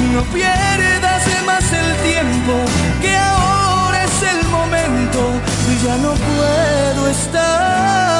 No pierdas más el tiempo, que ahora es el momento y ya no puedo estar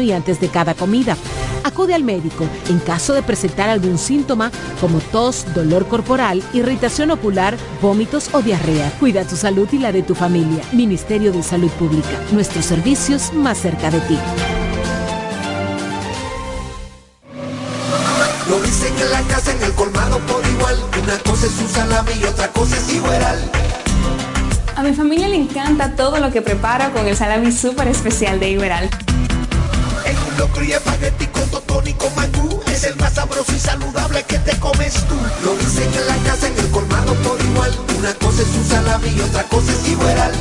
y antes de cada comida. Acude al médico en caso de presentar algún síntoma como tos, dolor corporal, irritación ocular, vómitos o diarrea. Cuida tu salud y la de tu familia. Ministerio de Salud Pública. Nuestros servicios más cerca de ti. Lo dicen en la casa, en el colmado por igual. Una cosa es su salami y otra cosa es igual. A mi familia le encanta todo lo que preparo con el salami súper especial de Iberal. Un locro y espagueti con totón y con mangú. Es el más sabroso y saludable que te comes tú. Lo dicen en la casa, en el colmado por igual. Una cosa es su salami y otra cosa es igual.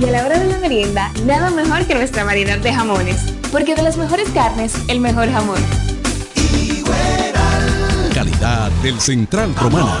Y a la hora de la merienda, nada mejor que nuestra variedad de jamones. Porque de las mejores carnes, el mejor jamón. Calidad del Central Romana.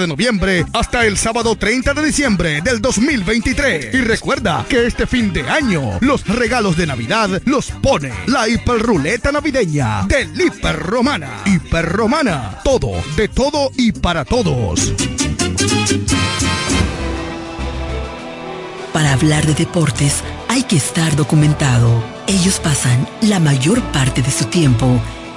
de de noviembre hasta el sábado 30 de diciembre del 2023. Y recuerda que este fin de año los regalos de Navidad los pone la hiperruleta navideña del Hiperromana. Hiperromana, todo, de todo y para todos. Para hablar de deportes hay que estar documentado. Ellos pasan la mayor parte de su tiempo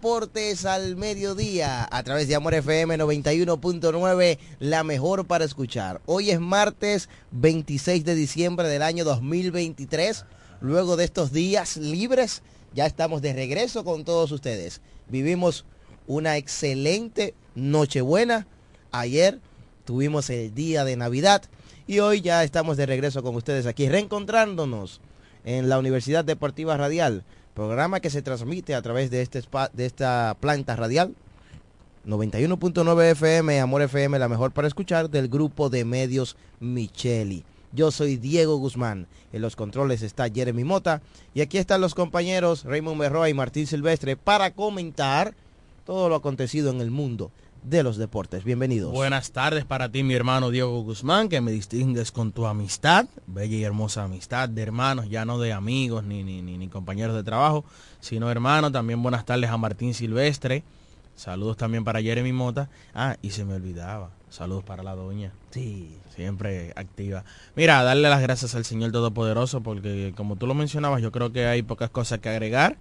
Deportes al mediodía a través de Amor FM 91.9, la mejor para escuchar. Hoy es martes 26 de diciembre del año 2023, luego de estos días libres, ya estamos de regreso con todos ustedes. Vivimos una excelente Nochebuena, ayer tuvimos el día de Navidad y hoy ya estamos de regreso con ustedes aquí, reencontrándonos en la Universidad Deportiva Radial, programa que se transmite a través de, este esta planta radial. 91.9 FM, Amor FM, la mejor para escuchar, del grupo de medios Micheli. Yo soy Diego Guzmán, en los controles está Jeremy Mota y aquí están los compañeros Raymond Berroa y Martín Silvestre para comentar todo lo acontecido en el mundo de los deportes. Bienvenidos. Buenas tardes para ti, mi hermano Diego Guzmán, que me distingues con tu amistad, bella y hermosa amistad de hermanos, ya no de amigos ni, ni, ni, ni compañeros de trabajo, sino hermanos. También buenas tardes a Martín Silvestre. Saludos también para Jeremy Mota. Ah, y se me olvidaba. Saludos para la doña. Sí. Siempre activa. Mira, darle las gracias al Señor Todopoderoso porque como tú lo mencionabas, yo creo que hay pocas cosas que agregar.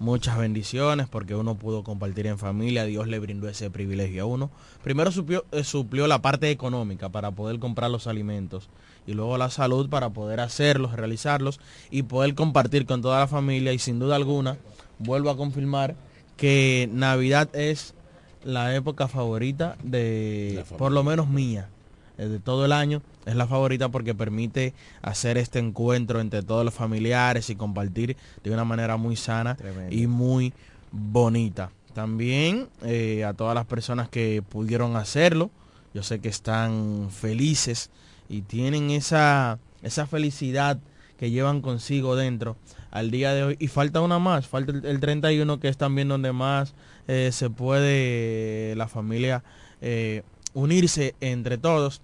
Muchas bendiciones porque uno pudo compartir en familia, Dios le brindó ese privilegio a uno. Primero suplió, eh, suplió la parte económica para poder comprar los alimentos y luego la salud para poder hacerlos, realizarlos y poder compartir con toda la familia y sin duda alguna vuelvo a confirmar que Navidad es la época favorita de, por lo menos mía, eh, de todo el año. Es la favorita porque permite hacer este encuentro entre todos los familiares y compartir de una manera muy sana Tremendo. y muy bonita. También eh, a todas las personas que pudieron hacerlo, yo sé que están felices y tienen esa, esa felicidad que llevan consigo dentro al día de hoy. Y falta una más, falta el, el 31 que es también donde más eh, se puede la familia eh, unirse entre todos.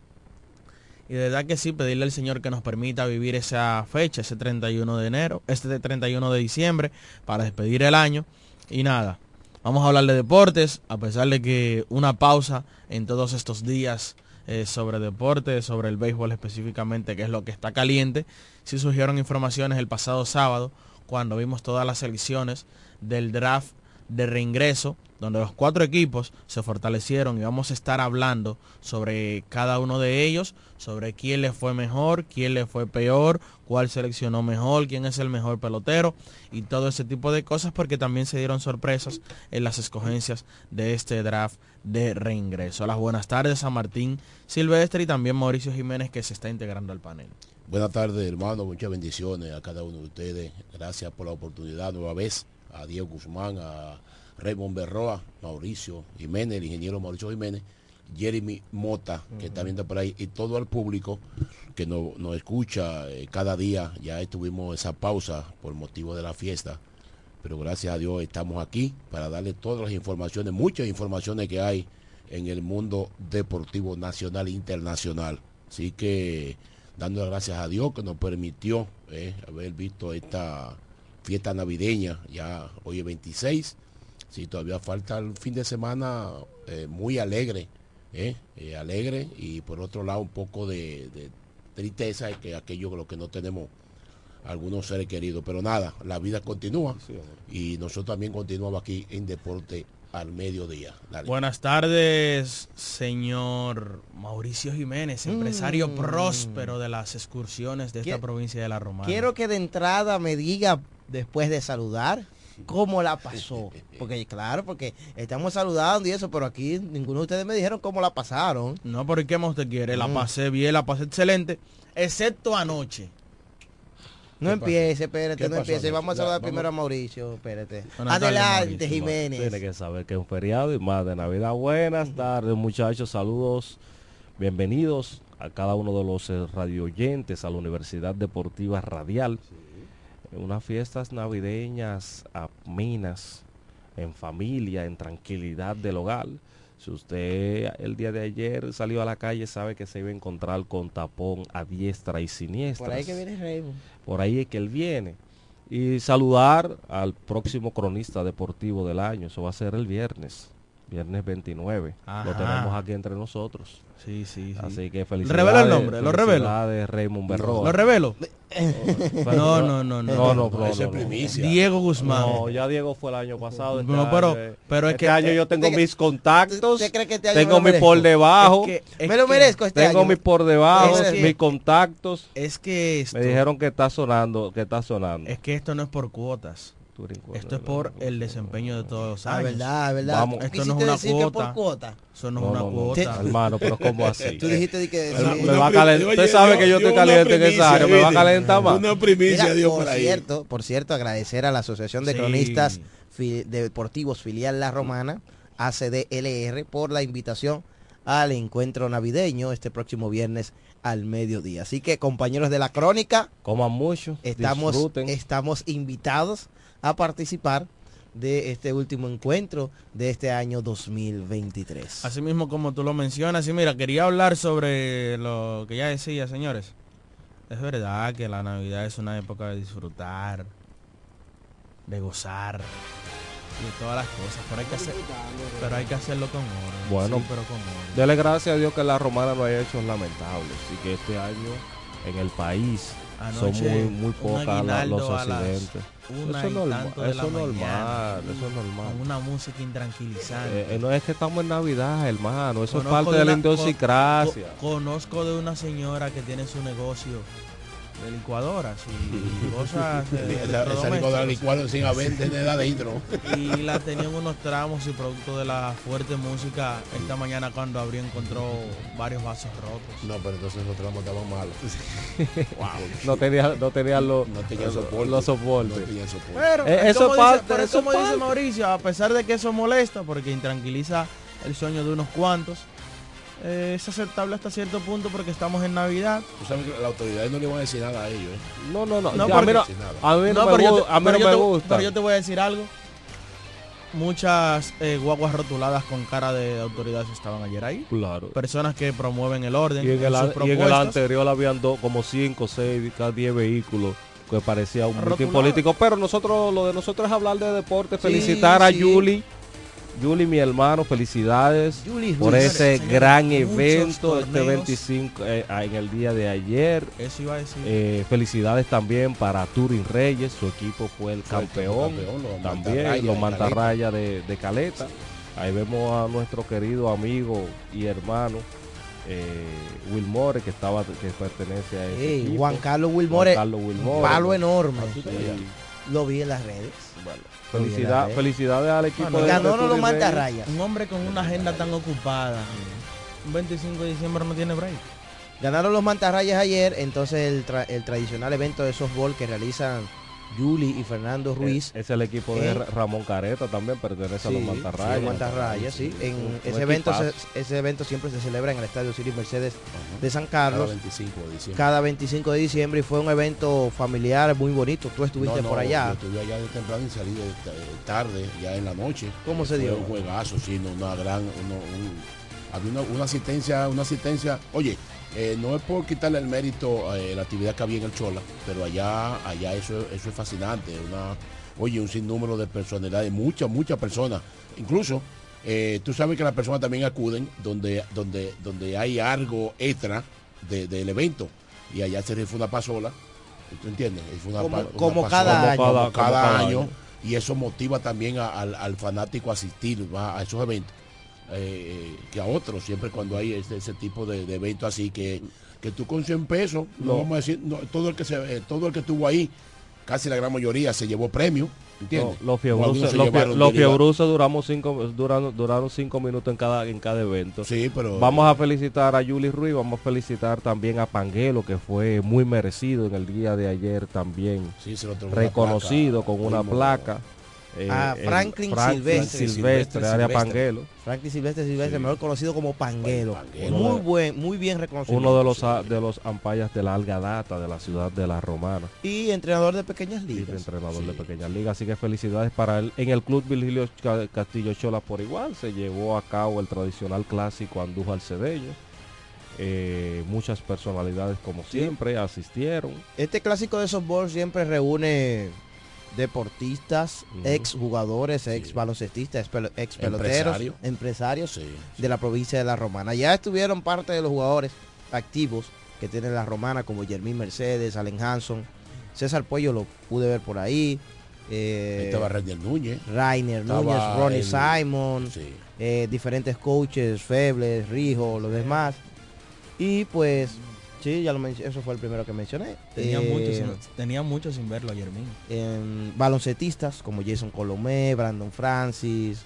Y de verdad que sí, pedirle al Señor que nos permita vivir esa fecha, ese 31 de enero, este 31 de diciembre, para despedir el año. Y nada, vamos a hablar de deportes, a pesar de que una pausa en todos estos días eh, sobre deporte, sobre el béisbol específicamente, que es lo que está caliente. Sí surgieron informaciones el pasado sábado, cuando vimos todas las selecciones del draft de reingreso, donde los cuatro equipos se fortalecieron y vamos a estar hablando sobre cada uno de ellos, sobre quién le fue mejor, quién le fue peor, cuál seleccionó mejor, quién es el mejor pelotero y todo ese tipo de cosas porque también se dieron sorpresas en las escogencias de este draft de reingreso. Las buenas tardes a Martín Silvestre y también Mauricio Jiménez que se está integrando al panel. Buenas tardes, hermano. Muchas bendiciones a cada uno de ustedes. Gracias por la oportunidad nueva vez. A Diego Guzmán, a Raymond Berroa, Mauricio Jiménez, el ingeniero Mauricio Jiménez. Jeremy Mota, que está viendo por ahí, y todo el público que no- nos escucha eh, cada día. Ya tuvimos esa pausa por motivo de la fiesta, pero gracias a Dios estamos aquí para darle todas las informaciones, muchas informaciones que hay en el mundo deportivo nacional e internacional. Así que dando las gracias a Dios que nos permitió eh, haber visto esta fiesta navideña, ya hoy es 26, sí, todavía falta el fin de semana eh, muy alegre, eh, eh, alegre y por otro lado un poco de, de tristeza es que aquello lo que no tenemos algunos seres queridos, pero nada, la vida continúa y nosotros también continuamos aquí en Deporte al mediodía. Dale. Buenas tardes, señor Mauricio Jiménez, empresario Mm. próspero de las excursiones de esta provincia de La Romana. Quiero que de entrada me diga, después de saludar, cómo la pasó. Porque claro, porque estamos saludando y eso, pero aquí ninguno de ustedes me dijeron cómo la pasaron. No, pero ¿qué más usted quiere? La Mm. pasé bien, la pasé excelente, excepto anoche. No empiece, espérate, ¿Qué no empiece. Vamos a Ya, saludar vamos. primero a Mauricio, espérate. Buenas tardes, Adelante, Mauricio. Jiménez. Tiene que saber que es un feriado y más de Navidad. Buenas tardes, muchachos. Saludos. Bienvenidos a cada uno de los eh, radio oyentes a la Universidad Deportiva Radial. Unas fiestas navideñas amenas, en familia, en tranquilidad del hogar. Si usted el día de ayer salió a la calle, sabe que se iba a encontrar con tapón a diestra y siniestra. Por ahí que viene Raymond. Por ahí es que él viene. Y saludar al próximo cronista deportivo del año. Eso va a ser el viernes. Viernes 29. Ajá. Lo tenemos aquí entre nosotros. Sí, sí, sí. Así que felicidades. Revela el nombre, lo revelo. felicidades, Raymond Berroa. ¿Lo revelo? No, no, no, no. No, no, no, no, primicia. Diego Guzmán. No, ya Diego fue el año pasado. este No, pero- pero es este que- año yo tengo ¿Usted- mis contactos. ¿Usted cree que este año me tengo lo mis por debajo. Es que- es Me lo merezco este tengo año. mis por debajo, Es que- mis contactos. Es que esto, Me dijeron que está sonando, que está sonando. es que esto no es por cuotas. Cuota, Esto es ¿verdad? por el desempeño de todos los Ah, años. verdad, verdad. Vamos. ¿Tú Esto no es una decir que cuota. por cuota. Eso no es una no, no, cuota. hermano, pero ¿cómo así? Tú dijiste de que... Sí. me va a calentar. Usted sabe que yo estoy caliente en esa área. Me va a calentar más. Una primicia Mira, dio por por ahí. cierto, por cierto, agradecer a la Asociación de Sí. Cronistas Fi- Deportivos Filial La Romana, ACDLR, por la invitación al encuentro navideño este próximo viernes al mediodía. Así que compañeros de la crónica, Coman mucho. estamos, disfruten. estamos invitados a participar de este último encuentro de este año 2023. Así mismo como tú lo mencionas, y mira, quería hablar sobre lo que ya decía, señores. Es verdad que la Navidad es una época de disfrutar, de gozar, de todas las cosas, pero hay que, hacer, pero hay que hacerlo con orden. Bueno, sí, pero con. Dele gracias a Dios que la romana no haya hechos lamentables y que este año en el país son muy, muy pocas la- los accidentes. Eso es normal, de la eso es normal, mañana, eso es normal. Con una música intranquilizante. Eh, eh, no es que estamos en Navidad, hermano, eso Conozco es parte de la una- co- idiosincrasia. co- conozco de una señora que tiene su negocio de licuadoras y cosas de- de Esa, esa licuadora licuada sin haber de adentro. y la tenían unos tramos y producto de la fuerte música esta mañana cuando abrió encontró varios vasos rotos. No, pero entonces los tramos estaban malos. No tenía, no tenía los, No tenía soporte. los soportes. No tenía soporte. Pero Eh, es eso como es dice- parte, pero es eso es como dice. Mauricio, a pesar de que eso molesta porque intranquiliza el sueño de unos cuantos, eh, es aceptable hasta cierto punto porque estamos en Navidad. Tú sabes que las autoridades no le van a decir nada a ellos. ¿eh? No, no, no. No, ya, porque- a mí no, a mí no me, pero yo gu- te- a mí pero no yo me te- gusta. Pero yo te voy a decir algo. Muchas eh, guaguas rotuladas con cara de autoridades estaban ayer ahí. Claro. Personas que promueven el orden. Y en, en el, sus an- y en el propuestas. anterior habían dos, como 5, 6, cada 10 vehículos que parecía un político. Pero nosotros, lo de nosotros es hablar de deporte, Sí, felicitar a sí. Yuli. Yuli, mi hermano, felicidades Yuli por ese gran evento este torneos. 25 eh, en el día de ayer. Eso iba a decir. Eh, felicidades también para Turin Reyes, su equipo fue el Fue el campeón, los también los mantarrayas de, de Caleta. Ahí vemos a nuestro querido amigo y hermano eh, Wilmore que estaba que pertenece a ese Ey, equipo. Juan Carlos Wilmore, Juan Carlos Wilmore. un palo enorme. Sí. Lo vi en las redes. Bueno, felicidad, redes. felicidades al equipo Bueno, de Ganó no lo rayas. Un hombre con una agenda tan ocupada. Un 25 de diciembre no tiene break. Ganaron los mantarrayas ayer, entonces el, tra- el tradicional evento de softball que realizan Yuli y Fernando Ruiz. Es, es el equipo de en- Ramón Careta también, pertenece a los Mantarrayas. sí, Mantarrayas, sí. En Un- ese un evento, se- ese evento siempre se celebra en el Estadio City Mercedes de San Carlos. Cada 25 de diciembre. Cada 25 de diciembre y fue un evento familiar muy bonito. Tú estuviste No, no, por allá. Yo estuve allá de temprano y salí de, de tarde, ya en la noche. ¿Cómo se Fue dio? Un juegazo, sí, no, una gran, uno- un- había una, una asistencia, una asistencia. Oye, eh, no es por quitarle el mérito a la actividad que había en el Chola, pero allá, allá eso, eso es fascinante. Una, oye, un sinnúmero de personalidades, muchas, muchas personas. Incluso, eh, tú sabes que las personas también acuden donde, donde, donde hay algo extra de- del evento. Y allá se fue una pasola. ¿Tú entiendes? Fue una Como- pa- una como pasola, cada año. como Como cada, cada año. año. Y eso motiva también a- al, al fanático a asistir a esos eventos. Eh, que a otros, siempre cuando hay este- ese tipo de, de eventos así que, que tú con 100 pesos, no, No. vamos a decir, no, todo el que se, eh, todo el que estuvo ahí, casi la gran mayoría se llevó premio, ¿entiendes? Los se los, los duramos cinco, duraron, duraron cinco minutos en cada, en cada evento. Sí, pero Vamos a felicitar a Julie Ruiz, vamos a felicitar también a Panguelo, que fue muy merecido en el día de ayer también. Sí, se lo otorgó una reconocido placa, con una placa. Eh, a el Franklin, Silvestre. Silvestre, área Panguelo. Franklin Silvestre Silvestre, mejor conocido como Panguelo. Panguelo. Muy buen, muy bien reconocido. Uno de los a- de los ampayas de larga data de la ciudad de La Romana. Y entrenador de pequeñas ligas. entrenador de pequeñas ligas. Así que felicidades para él. En el club Virgilio Ca- Castillo Chola por igual se llevó a cabo el tradicional clásico Andújar Cedeño. Eh, muchas personalidades como siempre asistieron. Este clásico de softball siempre reúne deportistas, ex jugadores, ex baloncestistas, ex pelo- ex peloteros, Empresario. empresarios de la provincia de La Romana. Ya estuvieron parte de los jugadores activos que tiene La Romana, como Jermín Mercedes, Allen Hanson, César Puello lo pude ver por ahí. eh, Ahí estaba Rainer Núñez. Rainer Núñez, Ronnie el- Simon, eh, diferentes coaches, Febles, Rijo, los demás. Y pues, sí, ya lo mencioné, eso fue el primero que mencioné. Tenía, Eh, mucho, sin, tenía mucho sin verlo ayer mismo. en baloncetistas como Jason Colomé, Brandon Francis,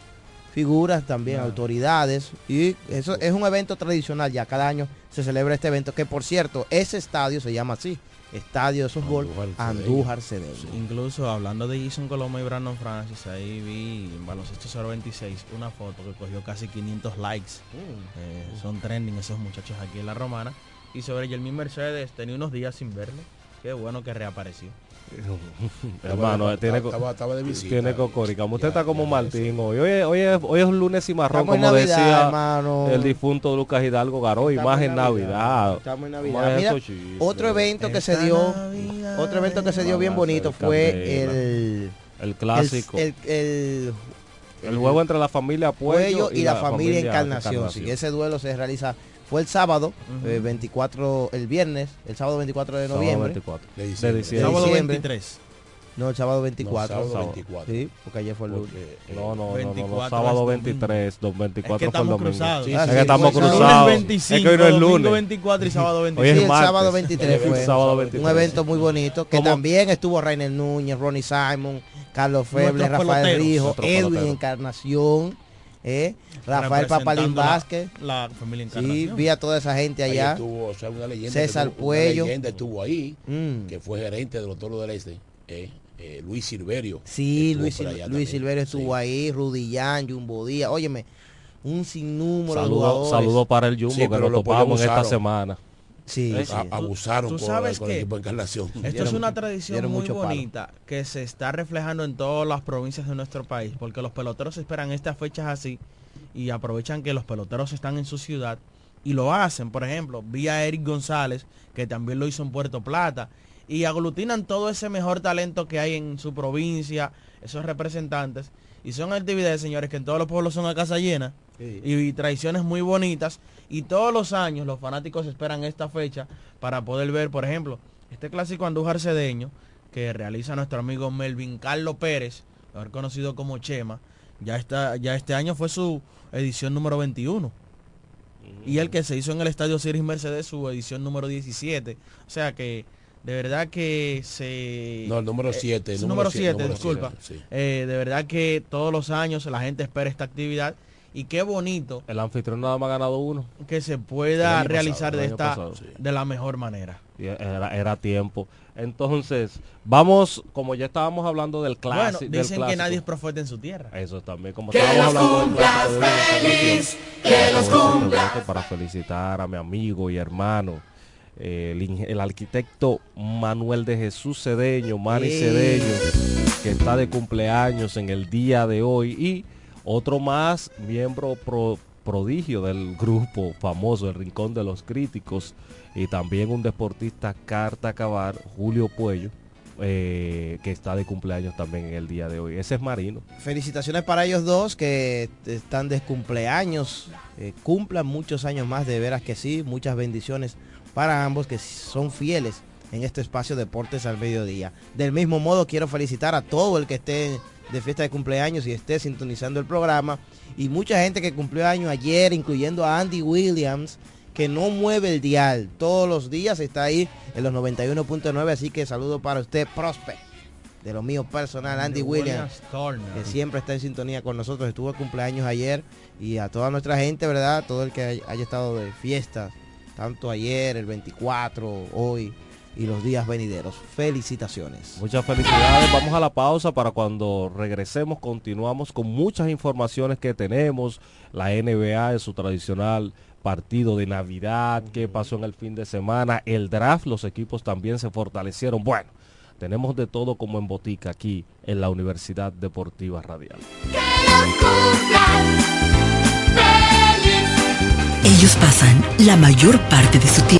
figuras también, autoridades. Y eso es un evento tradicional, ya cada año se celebra este evento, que por cierto, ese estadio se llama así, Estadio de Softball Andújar Cedeño. Incluso hablando de Jason Coloma y Brandon Francis, ahí vi en Baloncesto 026 una foto que cogió casi 500 likes. Eh, son trending esos muchachos aquí en La Romana. Y sobre Jermín Mercedes, tenía unos días sin verlo. Qué bueno que reapareció. Hermano, tiene, estaba- estaba de visita. tiene cocorica. Usted está como Martín hoy. Hoy es, hoy, es, hoy es un lunes y marrón, como Navidad, decía hermano. el difunto Lucas Hidalgo Garoy. Estamos Más en Navidad, Navidad. Estamos en Navidad. Mira, otro evento que se dio, otro evento que se dio bien bonito fue el El clásico. el, el- El juego entre la familia Puello, Puello y, la, familia, Encarnación. Sí, ese duelo se realiza, fue el sábado, eh, 24, el viernes, el sábado 24 de Sábado noviembre. 24. De De diciembre. diciembre. Sábado diciembre. 23. No, el sábado 24. No, sábado 24. Sí, porque ayer fue el lunes. No, no, no, no, no, 24 sábado es domingo. 23, dos 24 Es que fue el estamos domingo. cruzados. Sí, Ah, es sí, que estamos fue el cruzados. Lunes es 25, que hoy no es domingo lunes. 24 y sábado Hoy 25. es Sí, el sábado 23 fue Sábado un 23. evento muy bonito que ¿Cómo? también estuvo Rainer Núñez, Ronnie Simon, Carlos Feble, Rafael. Rijo, Edwin. Encarnación, eh, Rafael Papalín la- Vázquez. La familia Sí, vi a toda esa gente Ahí allá. estuvo, o sea, una leyenda César que tuvo- Puello. Una leyenda estuvo ahí, Mm. que fue gerente de los Toros del Este, eh, eh, Luis Silverio. Sí, estuvo Luis, Sil- Luis también. Silverio estuvo ahí, Rudy Yan, Jumbo Díaz. Óyeme, un sinnúmero de Saludos jugadores. saludo para el Jumbo Sí, que Puello topamos esta semana. Sí, sí. abusaron tú con, sabes con el equipo de Encarnación. Esto es una tradición muy palo. bonita que se está reflejando en todas las provincias de nuestro país, porque los peloteros esperan estas fechas así y aprovechan que los peloteros están en su ciudad y lo hacen. Por ejemplo, vi a Eric González, que también lo hizo en Puerto Plata, y aglutinan todo ese mejor talento que hay en su provincia, esos representantes, y son actividades, señores, que en todos los pueblos son a casa llena Sí. y tradiciones muy bonitas y todos los años los fanáticos esperan esta fecha para poder ver, por ejemplo, este clásico Andújar Cedeño que realiza nuestro amigo Melvin Carlos Pérez, mejor conocido como Chema, ya está ya este año fue su edición número 21. Y el que se hizo en el Estadio Ciris Mercedes su edición número 17. O sea que de verdad que se No, el número 7. es número 7, disculpa. Eh, de verdad que todos los años la gente espera esta actividad y qué bonito El anfitrión nada más ha ganado uno. que se pueda realizar pasado, de esta pasado, sí. de la mejor manera. Era, era tiempo. Entonces, vamos, como ya estábamos hablando del Bueno, clásico. del dicen que nadie es profeta en su tierra. Eso también, como Que estábamos los hablando del clásico feliz, los cumplas. para felicitar a mi amigo y hermano, eh, el, el arquitecto Manuel de Jesús Cedeño, Mari Sí. Cedeño, que está de cumpleaños en el día de hoy y otro más miembro pro- prodigio del grupo famoso El Rincón de los Críticos y también un deportista carta acabar, Julio Puello, eh, que está de cumpleaños también en el día de hoy. Ese es Marino. Felicitaciones para ellos dos que están de cumpleaños. eh, cumplan muchos años más, de veras que sí. Muchas bendiciones para ambos que son fieles en este espacio Deportes al Mediodía. Del mismo modo, quiero felicitar a todo el que esté de fiesta de cumpleaños y esté sintonizando el programa. Y mucha gente que cumplió año ayer, incluyendo a Andy Williams, que no mueve el dial. Todos los días está ahí en los 91.9. Así que saludo para usted, Prosper. De lo mío personal, Andy Williams que siempre está en sintonía con nosotros. Estuvo de cumpleaños ayer y a toda nuestra gente, ¿verdad? Todo el que hay- haya estado de fiestas, tanto ayer, el 24, hoy y los días venideros. Felicitaciones. Muchas felicidades. Vamos a la pausa para cuando regresemos. Continuamos con muchas informaciones que tenemos. La NBA en su tradicional partido de Navidad. ¿Qué pasó en el fin de semana? El draft. Los equipos también se fortalecieron. Bueno, tenemos de todo como en botica aquí en la Universidad Deportiva Radial. Ellos pasan la mayor parte de su tiempo.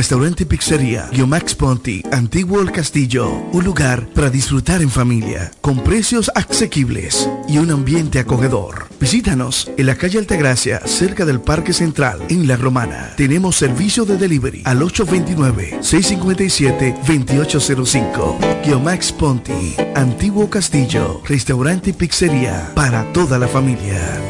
Restaurante y pizzería Guiomax Ponti, Antiguo El Castillo, un lugar para disfrutar en familia, con precios asequibles y un ambiente acogedor. Visítanos en la calle Altagracia, cerca del Parque Central, en La Romana. Tenemos servicio de delivery al 829-657-2805. Guiomax Ponti, Antiguo Castillo, restaurante y pizzería para toda la familia.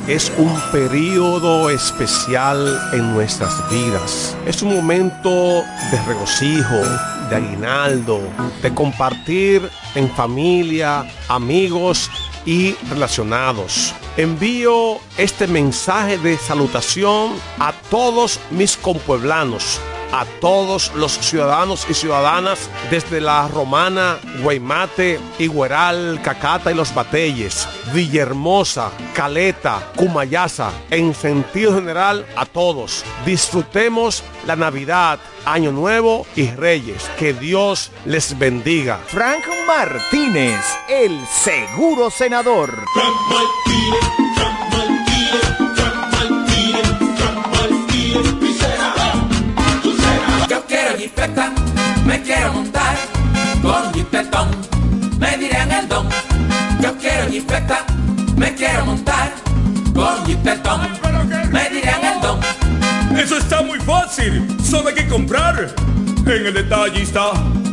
es un periodo especial en nuestras vidas. Es un momento de regocijo, de aguinaldo, de compartir en familia, amigos y relacionados. Envío este mensaje de salutación a todos mis compueblanos a todos los ciudadanos y ciudadanas desde la Romana, Guaymate, Igueral, Cacata y Los Batelles, Villahermosa, Caleta, Cumayasa, en sentido general a todos. Disfrutemos la Navidad, Año Nuevo y Reyes. Que Dios les bendiga. Frank Martínez, el seguro senador. Me quiero montar con jipetón, me dirán el don. Yo quiero jipeta, me quiero montar con jipetón, me dirán el don. Eso está muy fácil, solo hay que comprar. En el detallista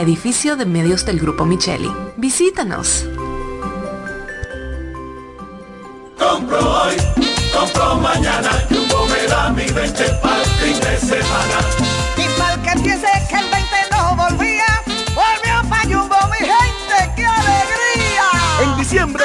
edificio de medios del Grupo Micheli. Visítanos. Compro hoy, compro mañana, Jumbo me da mi 20 para el fin de semana. Y mal que piense que el 20 no volvía, volvió pa' Jumbo, mi gente, ¡qué alegría! En diciembre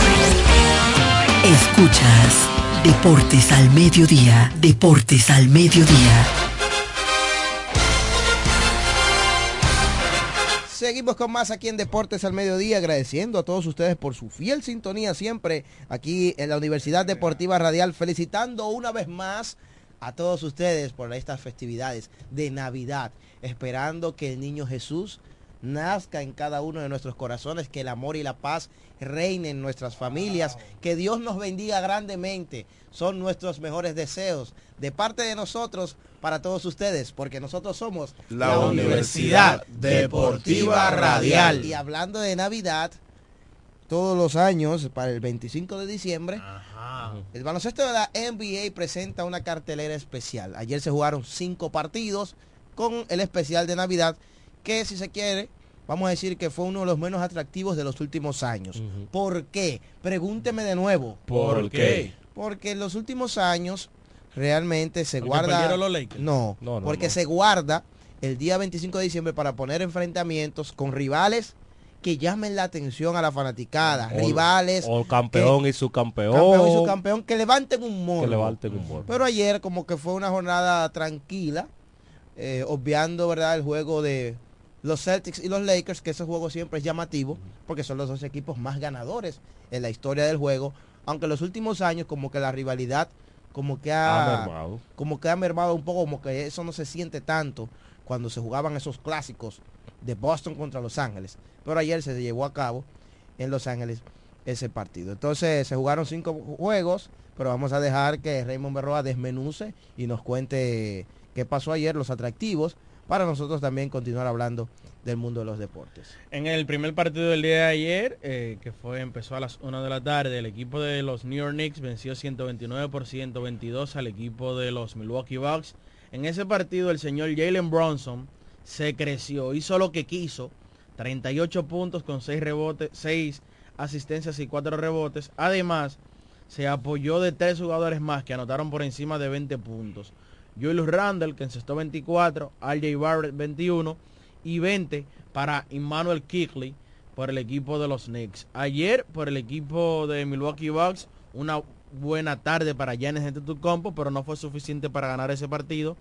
Escuchas Deportes al Mediodía, Deportes al Mediodía. Seguimos con más aquí en Deportes al Mediodía, agradeciendo a todos ustedes por su fiel sintonía siempre aquí en la Universidad Deportiva Radial, felicitando una vez más a todos ustedes por estas festividades de Navidad, esperando que el niño Jesús nazca en cada uno de nuestros corazones, que el amor y la paz reinen en nuestras familias, que Dios nos bendiga grandemente. Son nuestros mejores deseos de parte de nosotros para todos ustedes, porque nosotros somos La Universidad Deportiva Radial. Y hablando de Navidad, todos los años, para el 25 de diciembre, el baloncesto de la NBA presenta una cartelera especial. Ayer se jugaron cinco partidos con el especial de Navidad, que si se quiere, vamos a decir que fue uno de los menos atractivos de los últimos años. ¿Por qué? Pregúnteme de nuevo. ¿Por qué? Porque en los últimos años realmente se Porque guarda... los. No, No, no, porque no. se guarda el día 25 de diciembre para poner enfrentamientos con rivales que llamen la atención a la fanaticada, O- rivales O campeón que- y su campeón. campeón y su campeón que levanten un morbo. Que levanten un morbo. Pero ayer como que fue una jornada tranquila, eh, obviando verdad el juego de los Celtics y los Lakers, que ese juego siempre es llamativo, porque son los dos equipos más ganadores en la historia del juego, aunque en los últimos años como que la rivalidad como que ha, Ha mermado. como que ha mermado un poco, como que eso no se siente tanto cuando se jugaban esos clásicos de Boston contra Los Ángeles. Pero ayer se llevó a cabo en Los Ángeles ese partido. Entonces se jugaron cinco juegos, pero vamos a dejar que Raymond Berroa desmenuce y nos cuente qué pasó ayer, los atractivos, para nosotros también continuar hablando del mundo de los deportes. En el primer partido del día de ayer, eh, que fue empezó a las 1 de la tarde, el equipo de los New York Knicks venció 129 por 122 al equipo de los Milwaukee Bucks. En ese partido el señor Jalen Bronson se creció, hizo lo que quiso, 38 puntos con 6 rebotes, 6 asistencias y 4 rebotes. Además, se apoyó de tres jugadores más que anotaron por encima de 20 puntos. Julius Randle, que encestó 24, RJ Barrett 21 y 20 para Emmanuel Kickley por el equipo de los Knicks. Ayer por el equipo de Milwaukee Bucks, una buena tarde para Giannis Antetokounmpo, pero no fue suficiente para ganar ese partido.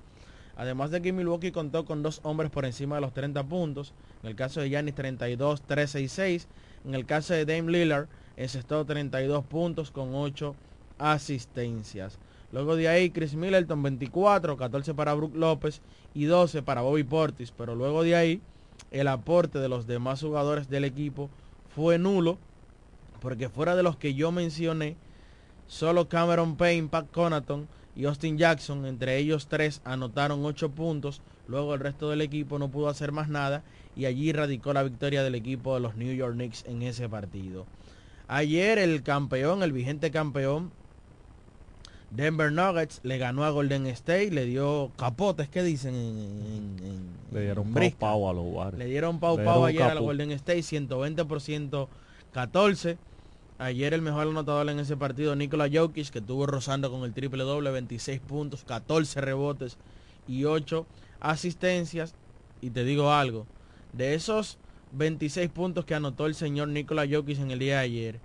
Además de que Milwaukee contó con dos hombres por encima de los 30 puntos. En el caso de Giannis 32, 13 y 6. En el caso de Dame Lillard encestó 32 puntos con 8 asistencias. Luego de ahí Chris Middleton 24, 14 para Brook López y 12 para Bobby Portis. Pero luego de ahí el aporte de los demás jugadores del equipo fue nulo. Porque fuera de los que yo mencioné, solo Cameron Payne, Pat Conaton y Austin Jackson, entre ellos tres, anotaron 8 puntos. Luego el resto del equipo no pudo hacer más nada y allí radicó la victoria del equipo de los New York Knicks en ese partido. Ayer el campeón, el vigente campeón, Denver Nuggets, le ganó a Golden State, le dio capotes, ¿qué dicen? En, en- en- Le dieron pau a los jugadores. Le dieron pau Le pau ayer a la caput. Golden State, 120 por 114. Ayer el mejor anotador en ese partido, Nikola Jokic, que estuvo rozando con el triple doble, 26 puntos, 14 rebotes y 8 asistencias. Y te digo algo, de esos 26 puntos que anotó el señor Nikola Jokic en el día de ayer,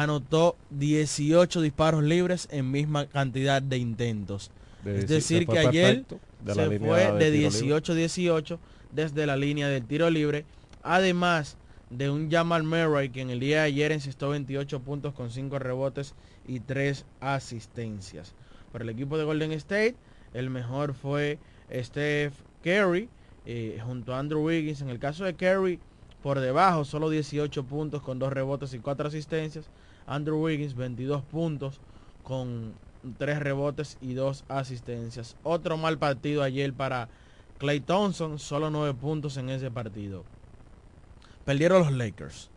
anotó 18 disparos libres en misma cantidad de intentos. De- es decir, que ayer de se fue de de tiro libre. 18-18 desde la línea del tiro libre. Además de un Jamal Murray que en el día de ayer encestó 28 puntos con 5 rebotes y 3 asistencias. Para el equipo de Golden State, el mejor fue Steph Curry eh, junto a Andrew Wiggins. En el caso de Curry, por debajo, solo 18 puntos con 2 rebotes y 4 asistencias. Andrew Wiggins, 22 puntos con 3 rebotes y 2 asistencias. Otro mal partido ayer para Clay Thompson, solo 9 puntos en ese partido. Perdieron los Lakers.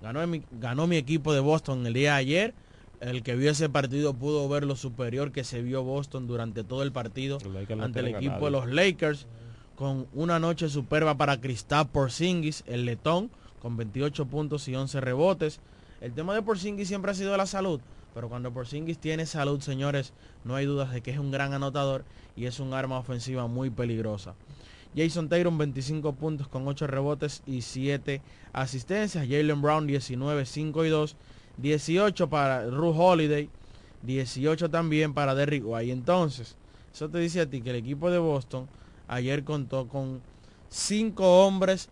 Ganó mi, ganó mi equipo de Boston el día de ayer. El que vio ese partido pudo ver lo superior que se vio Boston durante todo el partido ante el equipo de los Lakers con una noche superba para Kristaps Porzingis, el letón, con 28 puntos y 11 rebotes. El tema de Porzingis siempre ha sido la salud, pero cuando Porzingis tiene salud, señores, no hay dudas de que es un gran anotador y es un arma ofensiva muy peligrosa. Jason Tatum 25 puntos con 8 rebotes y 7 asistencias. Jalen Brown 19, 5 y 2. 18 para Ru Holiday. 18 también para Derrick White. Entonces, eso te dice a ti que el equipo de Boston ayer contó con 5 hombres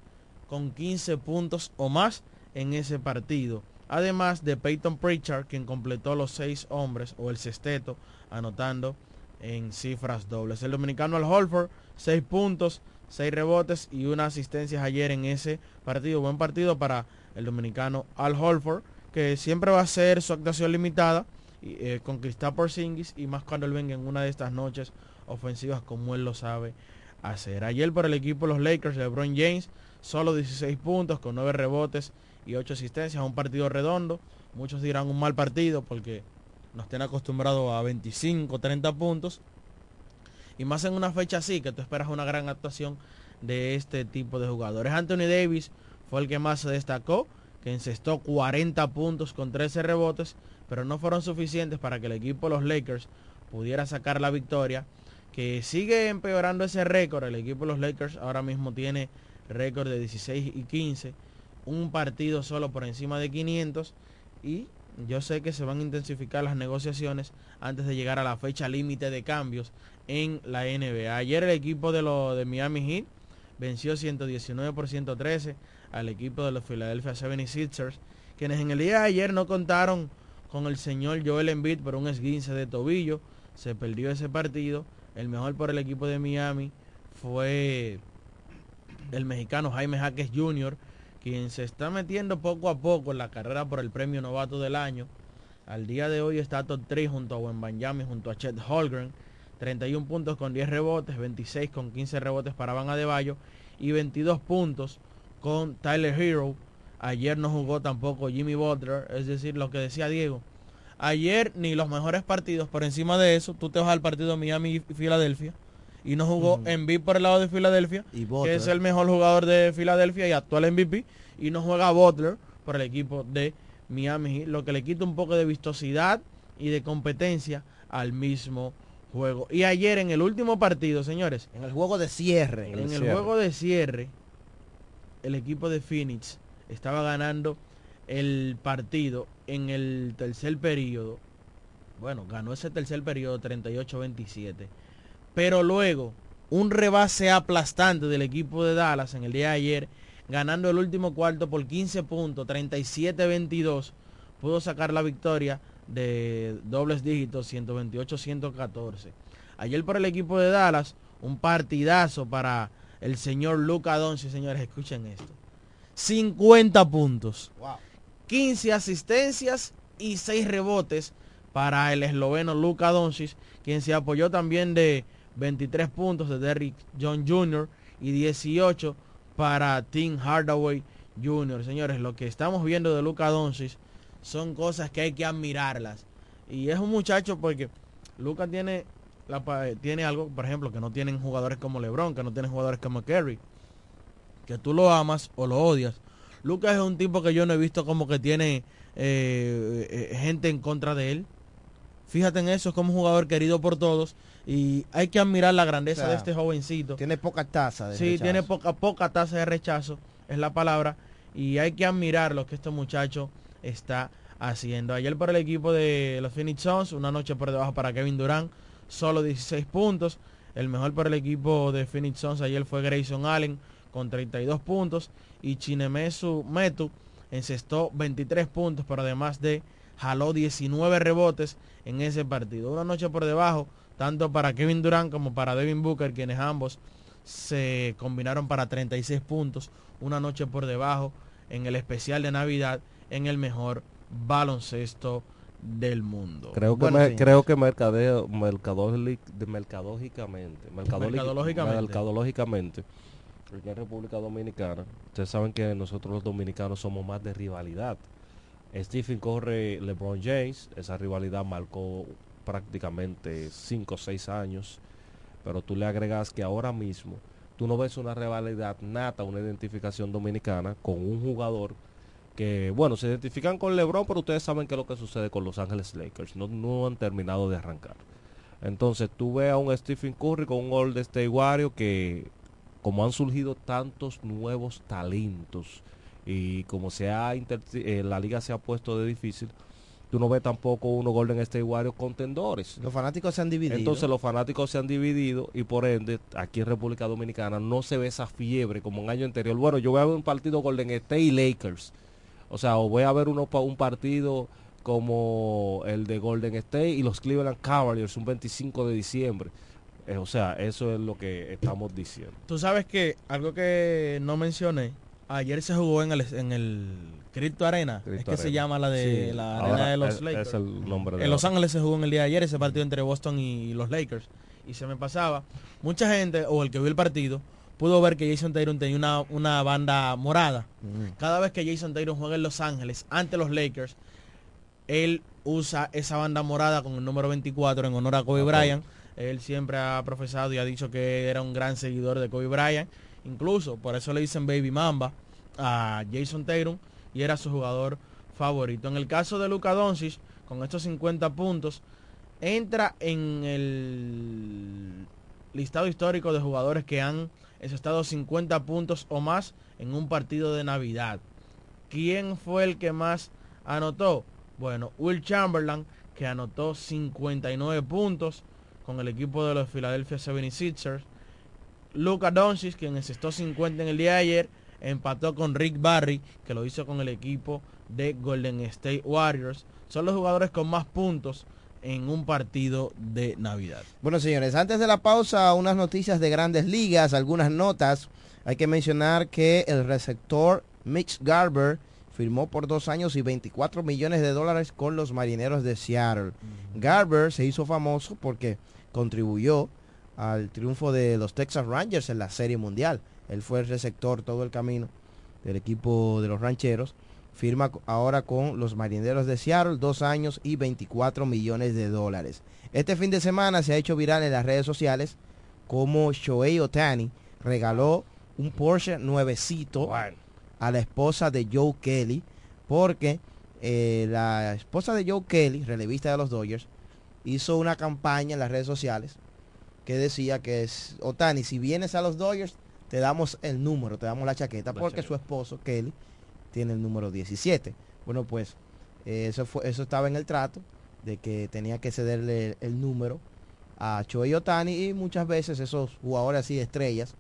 con 15 puntos o más en ese partido. Además de Peyton Pritchard, quien completó los 6 hombres o el sexteto, anotando en cifras dobles. El dominicano Al Holford, 6 puntos, 6 rebotes y una asistencia ayer en ese partido. Buen partido para el dominicano Al Holford, que siempre va a ser su actuación limitada eh, con Kristaps Porzingis y más cuando él venga en una de estas noches ofensivas como él lo sabe hacer. Ayer por el equipo de los Lakers, LeBron James, solo 16 puntos con 9 rebotes y 8 asistencias, un partido redondo. Muchos dirán un mal partido porque nos tiene acostumbrados a 25, 30 puntos. Y más en una fecha así, que tú esperas una gran actuación de este tipo de jugadores. Anthony Davis fue el que más se destacó, que encestó 40 puntos con 13 rebotes, pero no fueron suficientes para que el equipo de los Lakers pudiera sacar la victoria, que sigue empeorando ese récord. El equipo de los Lakers ahora mismo tiene récord de 16 y 15, un partido solo por encima de 500 y yo sé que se van a intensificar las negociaciones antes de llegar a la fecha límite de cambios en la NBA. Ayer el equipo de, los de Miami Heat venció 119 por 113 al equipo de los Philadelphia 76ers, quienes en el día de ayer no contaron con el señor Joel Embiid por un esguince de tobillo. Se perdió ese partido. El mejor por el equipo de Miami fue el mexicano Jaime Jaques Jr., quien se está metiendo poco a poco en la carrera por el premio novato del año. Al día de hoy está top 3 junto a Wembanyama, junto a Chet Holgren. 31 puntos con 10 rebotes, 26 con 15 rebotes para Van Adebayo y 22 puntos con Tyler Hero. Ayer no jugó tampoco Jimmy Butler, es decir, lo que decía Diego. Ayer ni los mejores partidos por encima de eso, tú te vas al partido Miami y Filadelfia y no jugó Ujú. Embiid por el lado de Filadelfia, Y que es el mejor jugador de Filadelfia y actual MVP, y no juega Butler por el equipo de Miami, lo que le quita un poco de vistosidad y de competencia al mismo juego. Y ayer en el último partido, señores, En el juego de cierre. en el juego de cierre, el equipo de Phoenix estaba ganando el partido en el tercer periodo. Bueno, ganó ese tercer periodo 38-27. Pero luego, un rebase aplastante del equipo de Dallas en el día de ayer, ganando el último cuarto por 15 puntos, 37-22, pudo sacar la victoria de dobles dígitos, 128-114. Ayer por el equipo de Dallas, un partidazo para el señor Luca Doncic, señores, escuchen esto. 50 puntos, 15 asistencias y 6 rebotes para el esloveno Luka Doncic, quien se apoyó también de 23 puntos de Derrick John Jr. y 18 para Tim Hardaway Jr. Señores, lo que estamos viendo de Luka Doncic son cosas que hay que admirarlas. Y es un muchacho porque Luka tiene, tiene algo, por ejemplo, que no tienen jugadores como LeBron, que no tienen jugadores como Kerry, que tú lo amas o lo odias. Lucas es un tipo que yo no he visto como que tiene eh, eh, gente en contra de él. Fíjate en eso, es como un jugador querido por todos y hay que admirar la grandeza O sea, de este jovencito. Tiene poca tasa de Sí, rechazo. tiene poca, poca tasa de rechazo, es la palabra. Y hay que admirar lo que este muchacho está haciendo. Ayer por el equipo de los Phoenix Suns, una noche por debajo para Kevin Durant, solo 16 puntos. El mejor por el equipo de Phoenix Suns ayer fue Grayson Allen con 32 puntos. Y Chinemesu Metu encestó 23 puntos, pero además de jaló 19 rebotes en ese partido. Una noche por debajo, tanto para Kevin Durant como para Devin Booker, quienes ambos se combinaron para 36 puntos. Una noche por debajo en el especial de Navidad en el mejor baloncesto del mundo. Creo que, Bueno, me- creo que mercadeo, mercadológicamente, Mercadológicamente. mercadológicamente, en República Dominicana, ustedes saben que nosotros los dominicanos somos más de rivalidad. Stephen corre LeBron James, esa rivalidad marcó prácticamente 5 o 6 años, pero tú le agregas que ahora mismo tú no ves una rivalidad nata, una identificación dominicana con un jugador que, bueno, se identifican con LeBron, pero ustedes saben qué es lo que sucede con Los Ángeles Lakers, no, no han terminado de arrancar. Entonces tú ves a un Stephen Curry con un Old State Warrior que como han surgido tantos nuevos talentos y como se ha eh, la liga se ha puesto de difícil, tú no ves tampoco unos Golden State Warriors contendores. Los fanáticos se han dividido. Entonces los fanáticos se han dividido y por ende aquí en República Dominicana no se ve esa fiebre como en año anterior. Bueno, yo voy a ver un partido Golden State y Lakers. O sea, o voy a ver uno, un partido como el de Golden State y los Cleveland Cavaliers un 25 de diciembre. Eh, o sea, eso es lo que estamos diciendo. Tú sabes que algo que no mencioné, ayer se jugó en el, en el Crypto Arena, es que se llama la de Sí, la arena de los es- Lakers. es el nombre de en Los Ángeles se jugó en el día de ayer ese partido entre Boston y los Lakers y se me pasaba. Mucha gente o el que vio el partido pudo ver que Jason Tatum tenía una, una banda morada. Cada vez que Jason Tatum juega en Los Ángeles ante los Lakers, él usa esa banda morada con el número 24 en honor a Kobe. Bryant. Él siempre ha profesado y ha dicho que era un gran seguidor de Kobe Bryant. Incluso por eso le dicen Baby Mamba a Jason Tatum y era su jugador favorito. En el caso de Luka Doncic, con estos 50 puntos, entra en el listado histórico de jugadores que han estado 50 puntos o más en un partido de Navidad. ¿Quién fue el que más anotó? Bueno, Will Chamberlain, que anotó 59 puntos con el equipo de los Philadelphia 76ers. Luka Doncic, quien encestó 50 en el día de ayer, empató con Rick Barry, que lo hizo con el equipo de Golden State Warriors. Son los jugadores con más puntos en un partido de Navidad. Bueno, señores, antes de la pausa, unas noticias de grandes ligas, algunas notas. Hay que mencionar que el receptor Mitch Garber firmó por dos años y 24 millones de dólares con los marineros de Seattle. Garber se hizo famoso porque contribuyó al triunfo de los Texas Rangers en la Serie Mundial. Él fue el receptor todo el camino del equipo de los rancheros. Firma ahora con los marineros de Seattle, dos años y 24 millones de dólares. Este fin de semana se ha hecho viral en las redes sociales como Shohei Otani regaló un Porsche nuevecito a la esposa de Joe Kelly porque eh, la esposa de Joe Kelly, relevista de los Dodgers, hizo una campaña en las redes sociales que decía que es Otani, si vienes a los Dodgers, te damos el número, te damos la chaqueta, La porque chaqueta. su esposo Kelly tiene el número 17. Bueno, pues eh, eso fue eso estaba en el trato de que tenía que cederle el, el número a Shohei Otani y muchas veces esos jugadores así estrellas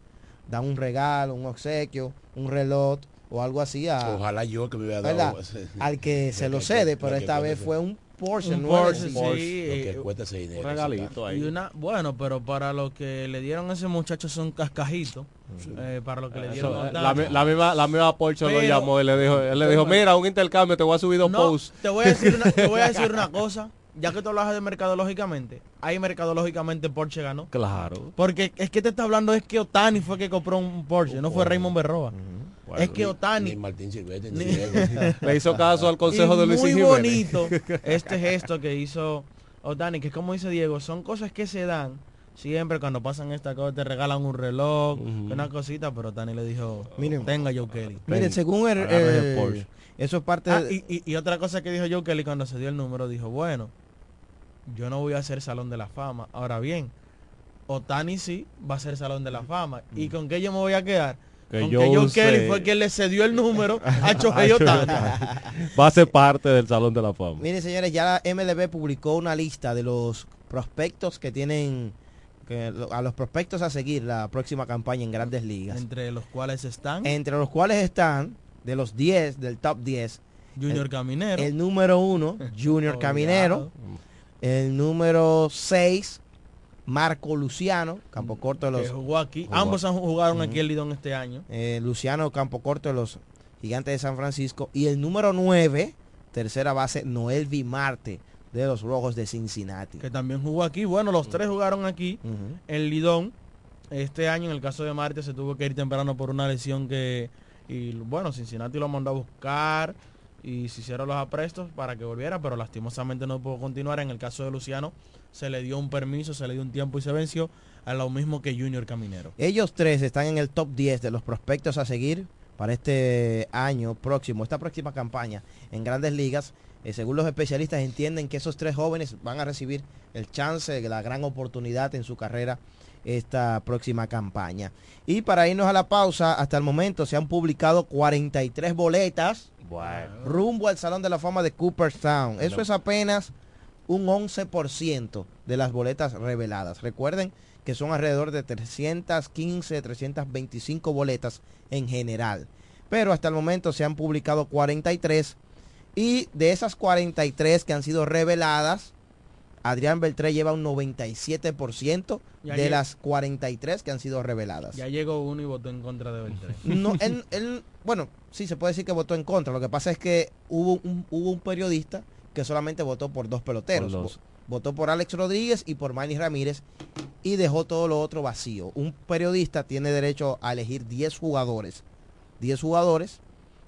dan un regalo, un obsequio, un reloj o algo así a, Ojalá yo que me hubiera dado al que se lo cede, pero esta vez fue un Porsche Un. Porsche, sí. Lo sí. que cuesta ese dinero. regalito Y una, bueno, pero para lo que le dieron a ese muchacho son cascajitos. eh, para lo que le dieron eh, la, mi- la misma la misma Porsche lo Pero- llamó y le dijo él le dijo mira un intercambio te voy a subir dos No, posts te voy a decir una, te voy a decir una cosa. Ya que tú hablas de mercadológicamente, ahí mercadológicamente Porsche ganó. claro Porque es que te está hablando es que Otani fue que compró un Porsche, no fue Raymond Berroa. Bueno, es que Otani Ni Martín ni Diego. le hizo caso al consejo y de Luis muy Jiménez bonito este gesto que hizo Otani, que como dice Diego, son cosas que se dan siempre cuando pasan esta cosa, te regalan un reloj, una cosita, pero Otani le dijo, Miren. tenga Joe Kelly. Miren, según el, Porsche. eso es parte Ah, de- y, y- y otra cosa que dijo Joe Kelly cuando se dio el número, dijo, bueno, yo no voy a hacer Salón de la Fama. Ahora bien, Otani sí va a ser Salón de la Fama. ¿Y con qué yo me voy a quedar? Que con yo que Joe use- Kelly fue quien le cedió el número a Otani. va a ser parte del salón de la fama Miren, señores, ya la MLB publicó una lista de los prospectos que tienen que a los prospectos a seguir la próxima campaña en Grandes Ligas. Entre los cuales están Entre los cuales están de los 10 del top 10 Junior el, Caminero. el número 1 Junior Caminero, el número 6 Marco Luciano, campo corto de los que jugó aquí. jugó- Ambos han jugaron aquí el Lidón este año. eh, Luciano Campo Corto de los Gigantes de San Francisco y el número 9, tercera base Noel Vimarte de los Rojos de Cincinnati. Que también jugó aquí. Bueno, los tres jugaron aquí. El Lidón. Este año, en el caso de Marte, se tuvo que ir temprano por una lesión que, y bueno, Cincinnati lo mandó a buscar y se hicieron los aprestos para que volviera, pero lastimosamente no pudo continuar. En el caso de Luciano, se le dio un permiso, se le dio un tiempo y se venció a lo mismo que Junior Caminero. Ellos tres están en el top 10 de los prospectos a seguir para este año próximo, esta próxima campaña en grandes ligas. Eh, según los especialistas entienden que esos tres jóvenes van a recibir el chance, la gran oportunidad en su carrera esta próxima campaña. Y para irnos a la pausa, hasta el momento se han publicado 43 boletas rumbo al Salón de la Fama de Cooperstown. Eso es apenas un 11% de las boletas reveladas. Recuerden que son alrededor de 315, 325 boletas en general. Pero hasta el momento se han publicado 43 y de esas 43 que han sido reveladas, Adrián Beltré lleva un 97% Ya de las 43 que han sido reveladas. Ya llegó uno y votó en contra de Beltré. No, él, él- bueno, sí se puede decir que votó en contra. Lo que pasa es que hubo un, hubo un periodista que solamente votó por dos peloteros. Por dos. Vo- Votó por Alex Rodríguez y por Manny Ramírez y dejó todo lo otro vacío. Un periodista tiene derecho a elegir 10 jugadores. 10 jugadores.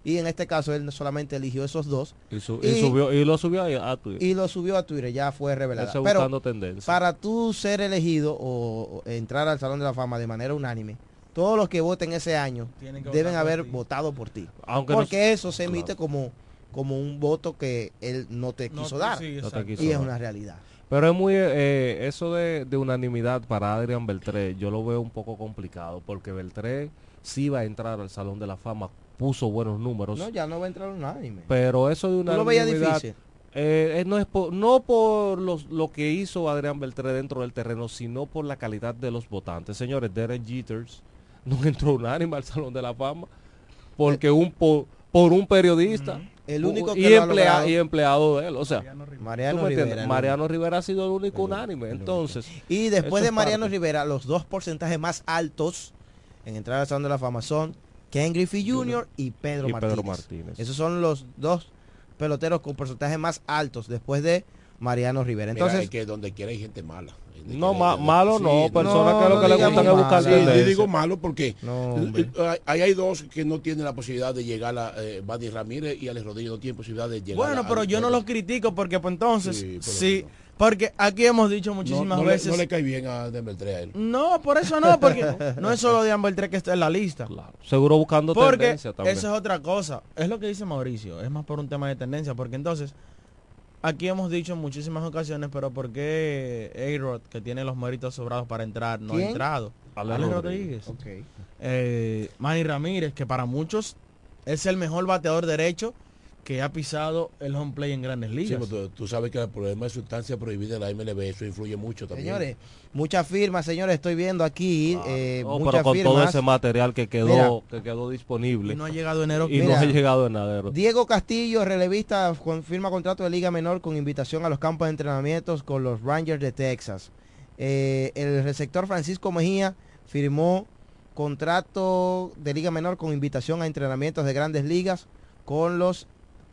Y en este caso él solamente eligió esos dos. Y, su- y subió, y lo subió a, Twitter. Y lo subió a Twitter, ya fue revelado. Pero tendencia. para tú ser elegido o, o entrar al Salón de la Fama de manera unánime, todos los que voten ese año deben haber ti. votado por ti. Aunque no- Porque eso se Claro. emite como, como un voto que él no te No quiso dar. sí, No te quiso y es una realidad. Pero es muy, eh, eso de, de unanimidad para Adrián Beltré, yo lo veo un poco complicado, porque Beltré sí va a entrar al Salón de la Fama, puso buenos números, No, ya no va a entrar unánime. pero eso de ¿Tú lo unanimidad, difícil? eh, eh, no es por, no por los, lo que hizo Adrián Beltré dentro del terreno, sino por la calidad de los votantes. Señores, Derek Jeters no entró unánime al Salón de la Fama, porque un por, por un periodista El único que y, lo ha emplea- logrado- y empleado de él, o sea, Mariano. Rivera, el Mariano Rivera ha sido el único unánime, entonces Y después de Mariano parte. Rivera, los dos porcentajes más altos en entrar al Salón de la Fama son Ken Griffey Jr. y Pedro Y Martínez. Pedro Martínez. Esos son los dos peloteros con porcentajes más altos después de Mariano Rivera. Mira, Entonces, es que donde quiera hay gente mala. No, ma- malo no, personas que lo que le gustan es buscar Sí, yo digo malo porque No, ahí hay dos que no tienen la posibilidad de llegar a eh, Buddy Ramírez y Alex Rodríguez no tienen posibilidad de llegar Bueno, a- pero yo no los critico porque pues entonces, Sí, sí, pero porque aquí hemos dicho no, muchísimas no veces... no le cae bien a él. No, por eso no, porque no es solo de Beltré que está en la lista. Seguro buscando Porque tendencia también. eso es otra cosa. Es lo que dice Mauricio. Es más por un tema de tendencia. Porque entonces, aquí hemos dicho en muchísimas ocasiones, pero ¿por qué A-Rod, que tiene los méritos sobrados para entrar, no ha entrado? Alex Alex Rodríguez. Rodríguez. Eh, Manny Ramírez, que para muchos es el mejor bateador derecho que ha pisado el home play en grandes Sí, ligas. pero tú, tú sabes que el problema de sustancia prohibida de la MLB, eso influye mucho también. señores, muchas firmas, señores, estoy viendo aquí eh, No, muchas pero con todo ese material que quedó, Mira. que quedó disponible. Y no ha llegado enero. Y no Mira. ha llegado en enero. Diego Castillo, relevista, con- firma contrato de Liga Menor con invitación a los campos de entrenamientos con los Rangers de Texas. Eh, el receptor Francisco Mejía firmó contrato de Liga Menor con invitación a entrenamientos de grandes ligas con los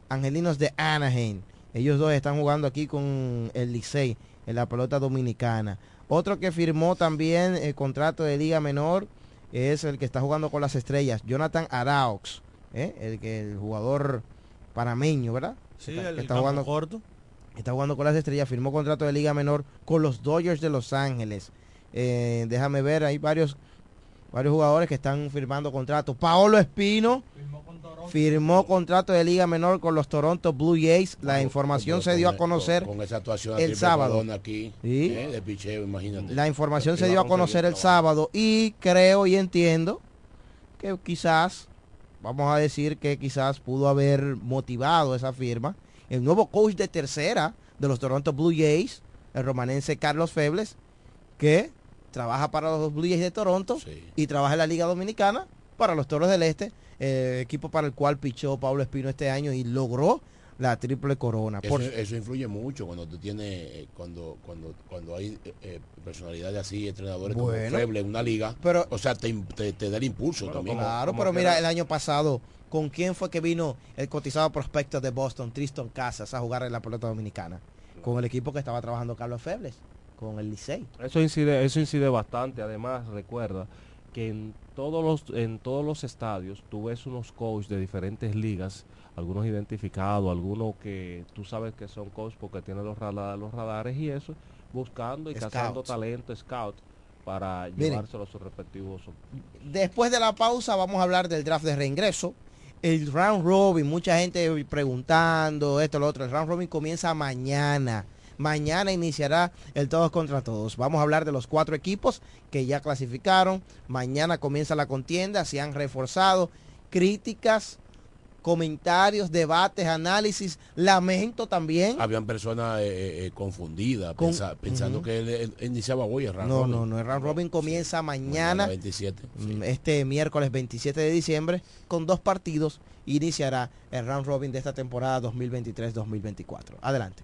Angelinos de Anaheim. Ellos dos están jugando aquí con el Licey en la pelota dominicana. Otro que firmó también el contrato de Liga Menor es el que está jugando con las estrellas, Jonathan Araux, ¿eh? el que el jugador panameño, ¿verdad? Sí, Está- el, que el está campo jugando corto. está jugando con las estrellas, firmó contrato de Liga Menor con los Dodgers de Los Ángeles. Eh, déjame ver, hay varios varios jugadores que están firmando contratos. Paolo Espino firmó contrato de Liga Menor con los Toronto Blue Jays. La información se dio a conocer con, con esa actuación a el sábado. corona aquí Sí. eh, de picheo, imagínate. La información se dio a conocer el sábado y creo y entiendo que quizás, vamos a decir que quizás pudo haber motivado esa firma. El nuevo coach de tercera de los Toronto Blue Jays, el romanense Carlos Febles, que trabaja para los Blue Jays de Toronto y trabaja en la Liga Dominicana para los Toros del Este, eh, equipo para el cual pichó Pablo Espino este año y logró la triple corona. Eso, Por- eso influye mucho cuando tú tienes, eh, cuando, cuando, cuando hay eh, personalidades así, entrenadores Bueno. como Feble en una liga, Pero- o sea, te, te- te da el impulso también. Claro, pero mira, el año pasado, ¿con quién fue que vino el cotizado prospecto de Boston, Tristan Casas, a jugar en la pelota dominicana? Con el equipo que estaba trabajando Carlos Febles, con el Licey. Eso incide, eso incide bastante. Además, recuerda que en todos los, en todos los estadios tú ves unos coaches de diferentes ligas, algunos identificados, algunos que tú sabes que son coaches porque tienen los, radares, los radares y eso, buscando y cazando talento, scout, para Miren. llevárselo a sus respectivos. Después de la pausa vamos a hablar del draft de reingreso. El round robin, mucha gente preguntando esto, lo otro. El round robin comienza mañana. Mañana iniciará el todos contra todos. Vamos a hablar de los cuatro equipos que ya clasificaron. Mañana comienza la contienda, se han reforzado. Críticas, comentarios, debates, análisis. Lamento también. Habían personas eh, eh, confundidas, Con- pensa- pensando que él, él iniciaba hoy el round No, robin. no, no. El round robin comienza mañana. 27. Mm, Este miércoles 27 de diciembre, con dos partidos, iniciará el round robin de esta temporada 2023-2024. Adelante.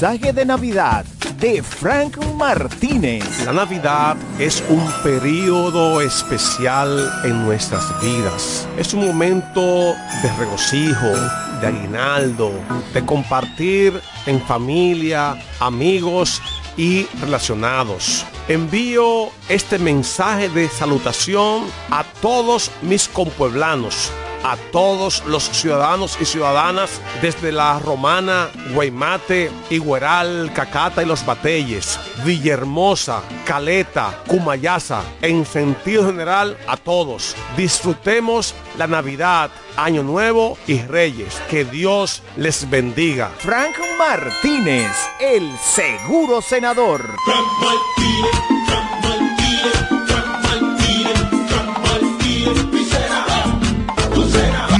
mensaje de Navidad de Frank Martínez. La Navidad es un periodo especial en nuestras vidas. Es un momento de regocijo, de aguinaldo, de compartir en familia, amigos y relacionados. Envío este mensaje de salutación a todos mis compueblanos a todos los ciudadanos y ciudadanas desde la Romana, Guaymate, Igueral, Cacata y Los Batelles, Villahermosa, Caleta, Cumayasa, en sentido general a todos. Disfrutemos la Navidad, Año Nuevo y Reyes. Que Dios les bendiga. Frank Martínez, el seguro senador.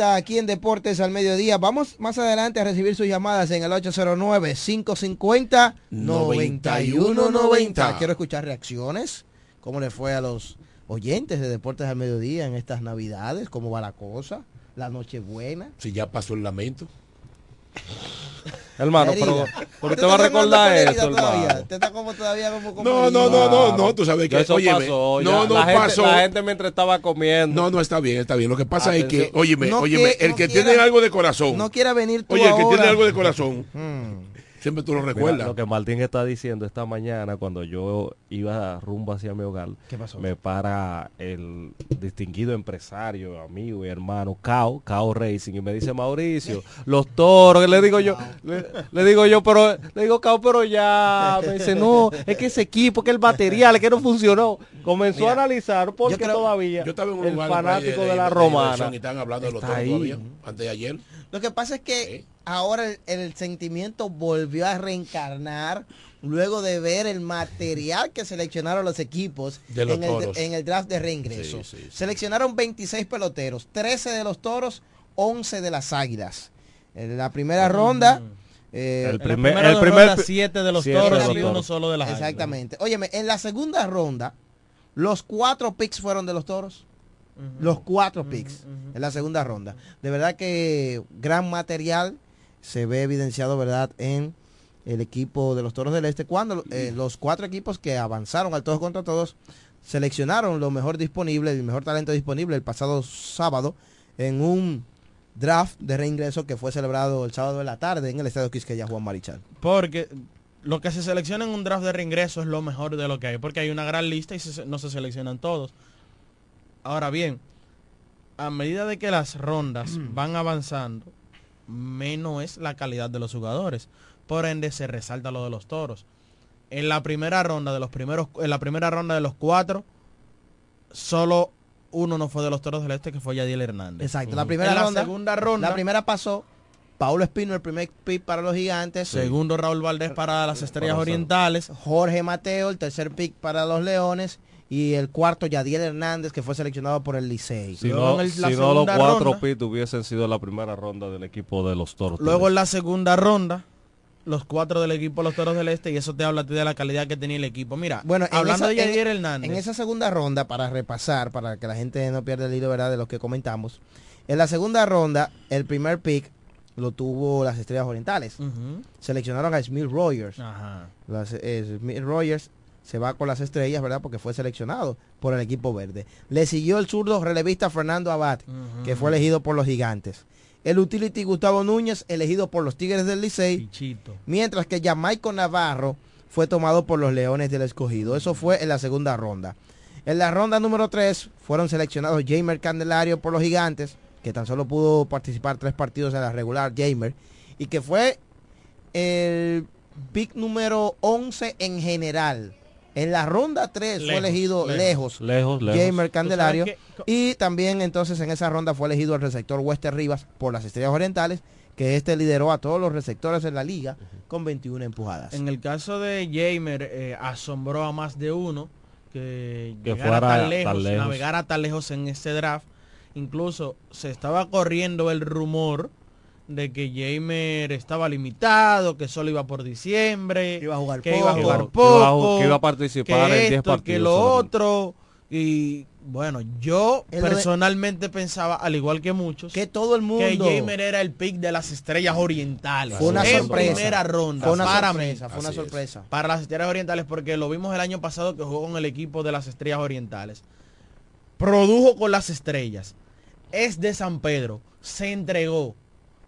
Aquí en Deportes al Mediodía. Vamos más adelante a recibir sus llamadas en el 809-550-9190. Quiero escuchar reacciones. ¿Cómo le fue a los oyentes de Deportes al Mediodía en estas Navidades? ¿Cómo va la cosa? La Nochebuena. Si ya pasó el lamento. Hermano, pero, pero ¿Usted usted va a recordar todavía? hermano. Usted está como todavía como, como No, no, no, no, no, tú sabes que eso óyeme, pasó. no, ya. no la gente, pasó. La gente mientras estaba comiendo. No, no está bien, está bien. Lo que pasa es Atención. que, óyeme, No óyeme, que- el no que quiera- tiene algo de corazón. No quiera venir tú Oye, el que ahora. tiene algo de corazón, Mm. Siempre tú lo Mira, recuerdas. lo que Martín está diciendo esta mañana cuando yo iba rumbo hacia mi hogar, ¿Qué pasó? me para el distinguido empresario, amigo y hermano Cao, Cao Racing, y me dice Mauricio, los toros, le digo yo, le, le digo yo, pero, le digo Cao, pero ya, me dice, no, es que ese equipo, que el material, es que no funcionó. Comenzó a analizar porque creo- todavía yo estaba en un el fanático de, la romana y estaban hablando de los está toros ahí. todavía, antes de ayer. Lo que pasa es que ahora el, el sentimiento volvió a reencarnar luego de ver el material que seleccionaron los equipos De los en, el, en draft de reingreso. Sí, sí, sí. Seleccionaron 26 peloteros, 13 de los toros, 11 de las águilas. En la primera ronda... eh, El En la primer- el pi- siete de los siete toros de los y uno toros. solo de las águilas. Exactamente. Óyeme, en la segunda ronda, los cuatro picks fueron de los toros. Los cuatro picks en la segunda ronda. De verdad que gran material se ve evidenciado, ¿verdad?, en el equipo de los Toros del Este. Cuando eh, los cuatro equipos que avanzaron al todos contra todos seleccionaron lo mejor disponible, el mejor talento disponible el pasado sábado en un draft de reingreso que fue celebrado el sábado de la tarde en el Estadio Quisqueya Juan Marichal. Porque lo que se selecciona en un draft de reingreso es lo mejor de lo que hay, porque hay una gran lista y se- no se seleccionan todos. Ahora bien, a medida de que las rondas van avanzando, menos es la calidad de los jugadores. Por ende, se resalta lo de los toros. En la primera ronda de los primeros, en la primera ronda de los cuatro, solo uno no fue de los toros del este, que fue Yadiel Hernández. Exacto, la primera En la ronda. segunda ronda. La primera pasó Paulo Espino, el primer pick para los gigantes. Segundo Raúl Valdés para las Estrellas Orientales. Jorge Mateo, el tercer pick para los Leones. Y el cuarto, Yadiel Hernández, que fue seleccionado por el Licey. Si Luego no, en el- la si no los cuatro pits hubiesen sido la primera ronda del equipo de los toros. Luego en la segunda ronda, los cuatro del equipo Los Toros del Este, y eso te habla a ti de la calidad que tenía el equipo. Mira, Bueno, en hablando esa- de Yadier en- Hernández. En esa segunda ronda, para repasar, para que la gente no pierda el hilo ¿verdad? de lo que comentamos. En la segunda ronda, el primer pick lo tuvo las Estrellas Orientales. Seleccionaron a Smith Rogers. Ajá. Las, eh, Smith Rogers se va con las estrellas, ¿verdad? Porque fue seleccionado por el equipo verde. Le siguió el zurdo relevista Fernando Abad, que fue elegido por los gigantes. El utility Gustavo Núñez, elegido por los Tigres del Licey. Pichito. Mientras que Jamaico Navarro fue tomado por los Leones del Escogido. Eso fue en la segunda ronda. En la ronda número 3 fueron seleccionados Jamer Candelario por los Gigantes, que tan solo pudo participar tres partidos en la regular Jamer, y que fue el pick número 11 en general. En la ronda 3 fue elegido lejos. lejos, Lejos, lejos. Jamer Candelario. ¿Tú Y también entonces en esa ronda fue elegido el receptor Wester Rivas por las Estrellas Orientales, que este lideró a todos los receptores en la liga con 21 empujadas. En el caso de Jamer, eh, asombró a más de uno que, Que llegara fuera tan tan lejos, lejos. navegara tan lejos en este draft. Incluso se estaba corriendo el rumor de que Jamer estaba limitado, que solo iba por diciembre, iba a jugar que iba a poco. jugar iba- que iba a poco, ju- que iba a participar que en 10 esto, que partidos lo solamente. otro. Y bueno, yo de- personalmente pensaba, al igual que muchos, que todo el mundo que Jamer era el pick de las estrellas orientales. Fue una en sorpresa. primera ronda. Fue una para sorpresa, mí. fue una Así es. sorpresa. Para las estrellas orientales, porque lo vimos el año pasado que jugó con el equipo de las estrellas orientales. Produjo con las estrellas. Es de San Pedro. Se entregó.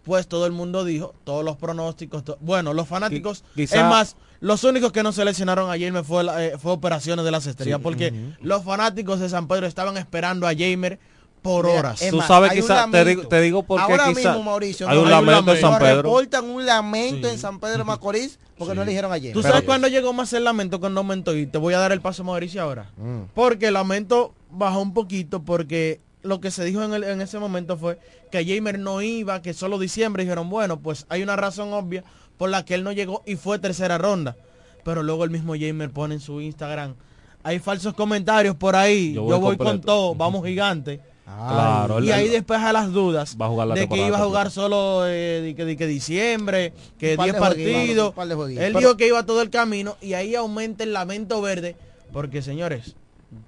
Pues todo el mundo dijo, todos los pronósticos, to- bueno, los fanáticos, Qui- quizá- es más, los únicos que no seleccionaron a Jamer fue, la- eh, fue operaciones de las estrellas, Sí. porque los fanáticos de San Pedro estaban esperando a Jamer por Mira, horas. Tú más, sabes, hay un quizá, te lamento. digo, te digo porque Ahora quizá mismo, Mauricio, hay no, un hay un lamento en San Pedro. reportan un lamento Sí. en San Pedro de Macorís porque no eligieron ayer. ¿Tú sabes cuándo llegó más el lamento con Lamento? Y te voy a dar el paso Mauricio ahora. Mm. Porque el lamento bajó un poquito porque lo que se dijo en, el- en ese momento fue que Jamer no iba, que solo diciembre. Dijeron, bueno, pues hay una razón obvia por la que él no llegó y fue tercera ronda. Pero luego el mismo Jamer pone en su Instagram, hay falsos comentarios por ahí, Yo yo voy con completo". todo, vamos gigante. Claro, y ahí despeja las dudas va a jugar la de que iba a jugar solo eh, de que, de que diciembre, que Un par 10 de jueguitos, partidos. Él Pero- dijo que iba todo el camino y ahí aumenta el lamento verde. Porque señores,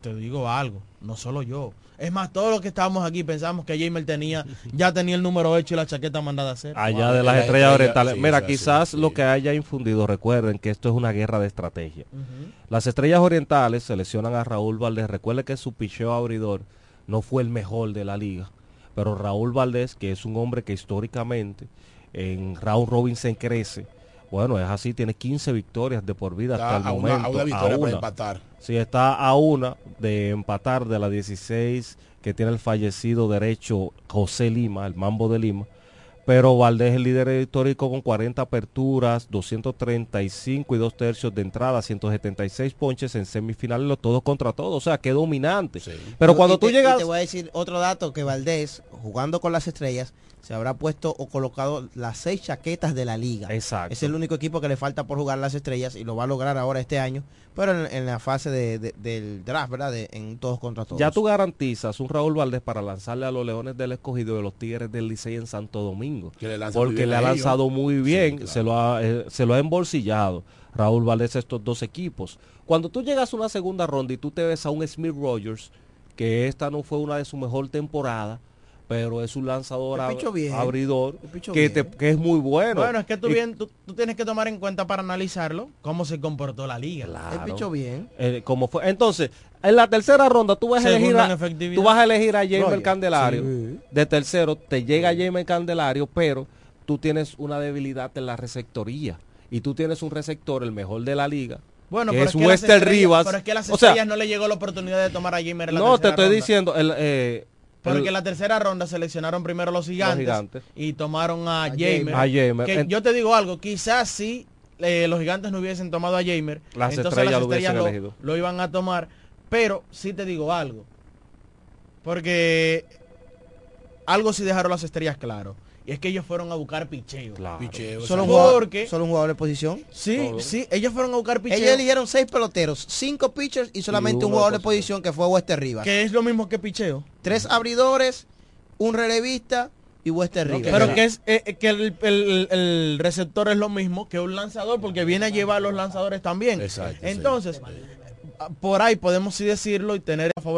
te digo algo, no solo yo. Es más, todos los que estábamos aquí pensamos que Jamer tenía, ya tenía el número hecho y la chaqueta mandada a hacer. allá Wow, de las la estrellas estrella, orientales. sí, Mira, quizás sí, lo sí. que haya infundido, recuerden que esto es una guerra de estrategia. Las estrellas orientales seleccionan a Raúl Valdés. Recuerde que su picheo abridor no fue el mejor de la liga, pero Raúl Valdés, que es un hombre que históricamente en round robin se crece, Bueno, es así, tiene 15 victorias de por vida Está hasta el a una- a momento. una victoria para empatar. Sí, está a una de empatar de las 16 que tiene el fallecido derecho José Lima, el Mambo de Lima. Pero Valdés es el líder histórico con 40 aperturas, 235 y dos tercios de entrada, 176 ponches en semifinales, los todos contra todos. O sea, qué dominante. Pero cuando y tú te- y llegas... te voy a decir otro dato que Valdés, jugando con las estrellas, se habrá puesto o colocado las seis chaquetas de la liga. Exacto. Es el único equipo que le falta por jugar las estrellas y lo va a lograr ahora este año, pero en, en la fase de- de- del draft, ¿verdad? De- en todos contra todos. Ya tú garantizas un Raúl Valdés para lanzarle a los Leones del Escogido de los Tigres del Licey en Santo Domingo. Le porque le ha lanzado muy bien, se, lo ha, eh, se lo ha embolsillado Raúl Valdés a estos dos equipos. Cuando tú llegas a una segunda ronda y tú te ves a un Smith Rogers, que esta no fue una de su mejor temporada, pero es un lanzador El ab- picho bien. abridor El picho que, bien. te- que es muy bueno. Bueno, es que tú, bien, tú, tú tienes que tomar en cuenta para analizarlo cómo se comportó la liga. Claro. bien. Eh, como fue. Entonces, en la tercera ronda tú vas a elegir a, tú vas a elegir a Jamer. Candelario. Sí. De tercero te llega Jamer Candelario, pero tú tienes una debilidad en la receptoría y tú tienes un receptor el mejor de la liga. Bueno, que pero es es que Wester Rivas. Pero es que a las O sea, estrellas no le llegó la oportunidad de tomar a Jamer en la no te estoy ronda. diciendo el, eh, Porque el- en la tercera ronda seleccionaron primero los gigantes, gigantes. y tomaron a. Jamer. A Jamer. Que En- yo te digo algo, quizás si eh, los gigantes no hubiesen tomado a Jamer, Las entonces estrellas las estrellas lo, lo iban a tomar. Pero sí te digo algo. Porque algo sí dejaron las estrellas claro. Y es que ellos fueron a buscar picheo. Solo un, jugador, Porque solo un jugador de posición. Sí, sí, ellos fueron a buscar picheo. Ellos eligieron seis peloteros, cinco pitchers y solamente un jugador de posición que fue Wester Rivas. Que es lo mismo que picheo. Tres abridores, un relevista y Wester Rivas. Pero que es eh, eh, que el, el- el receptor es lo mismo que un lanzador porque viene a llevar los lanzadores también. Exacto, sí. Entonces, por ahí podemos sí decirlo y tener a favor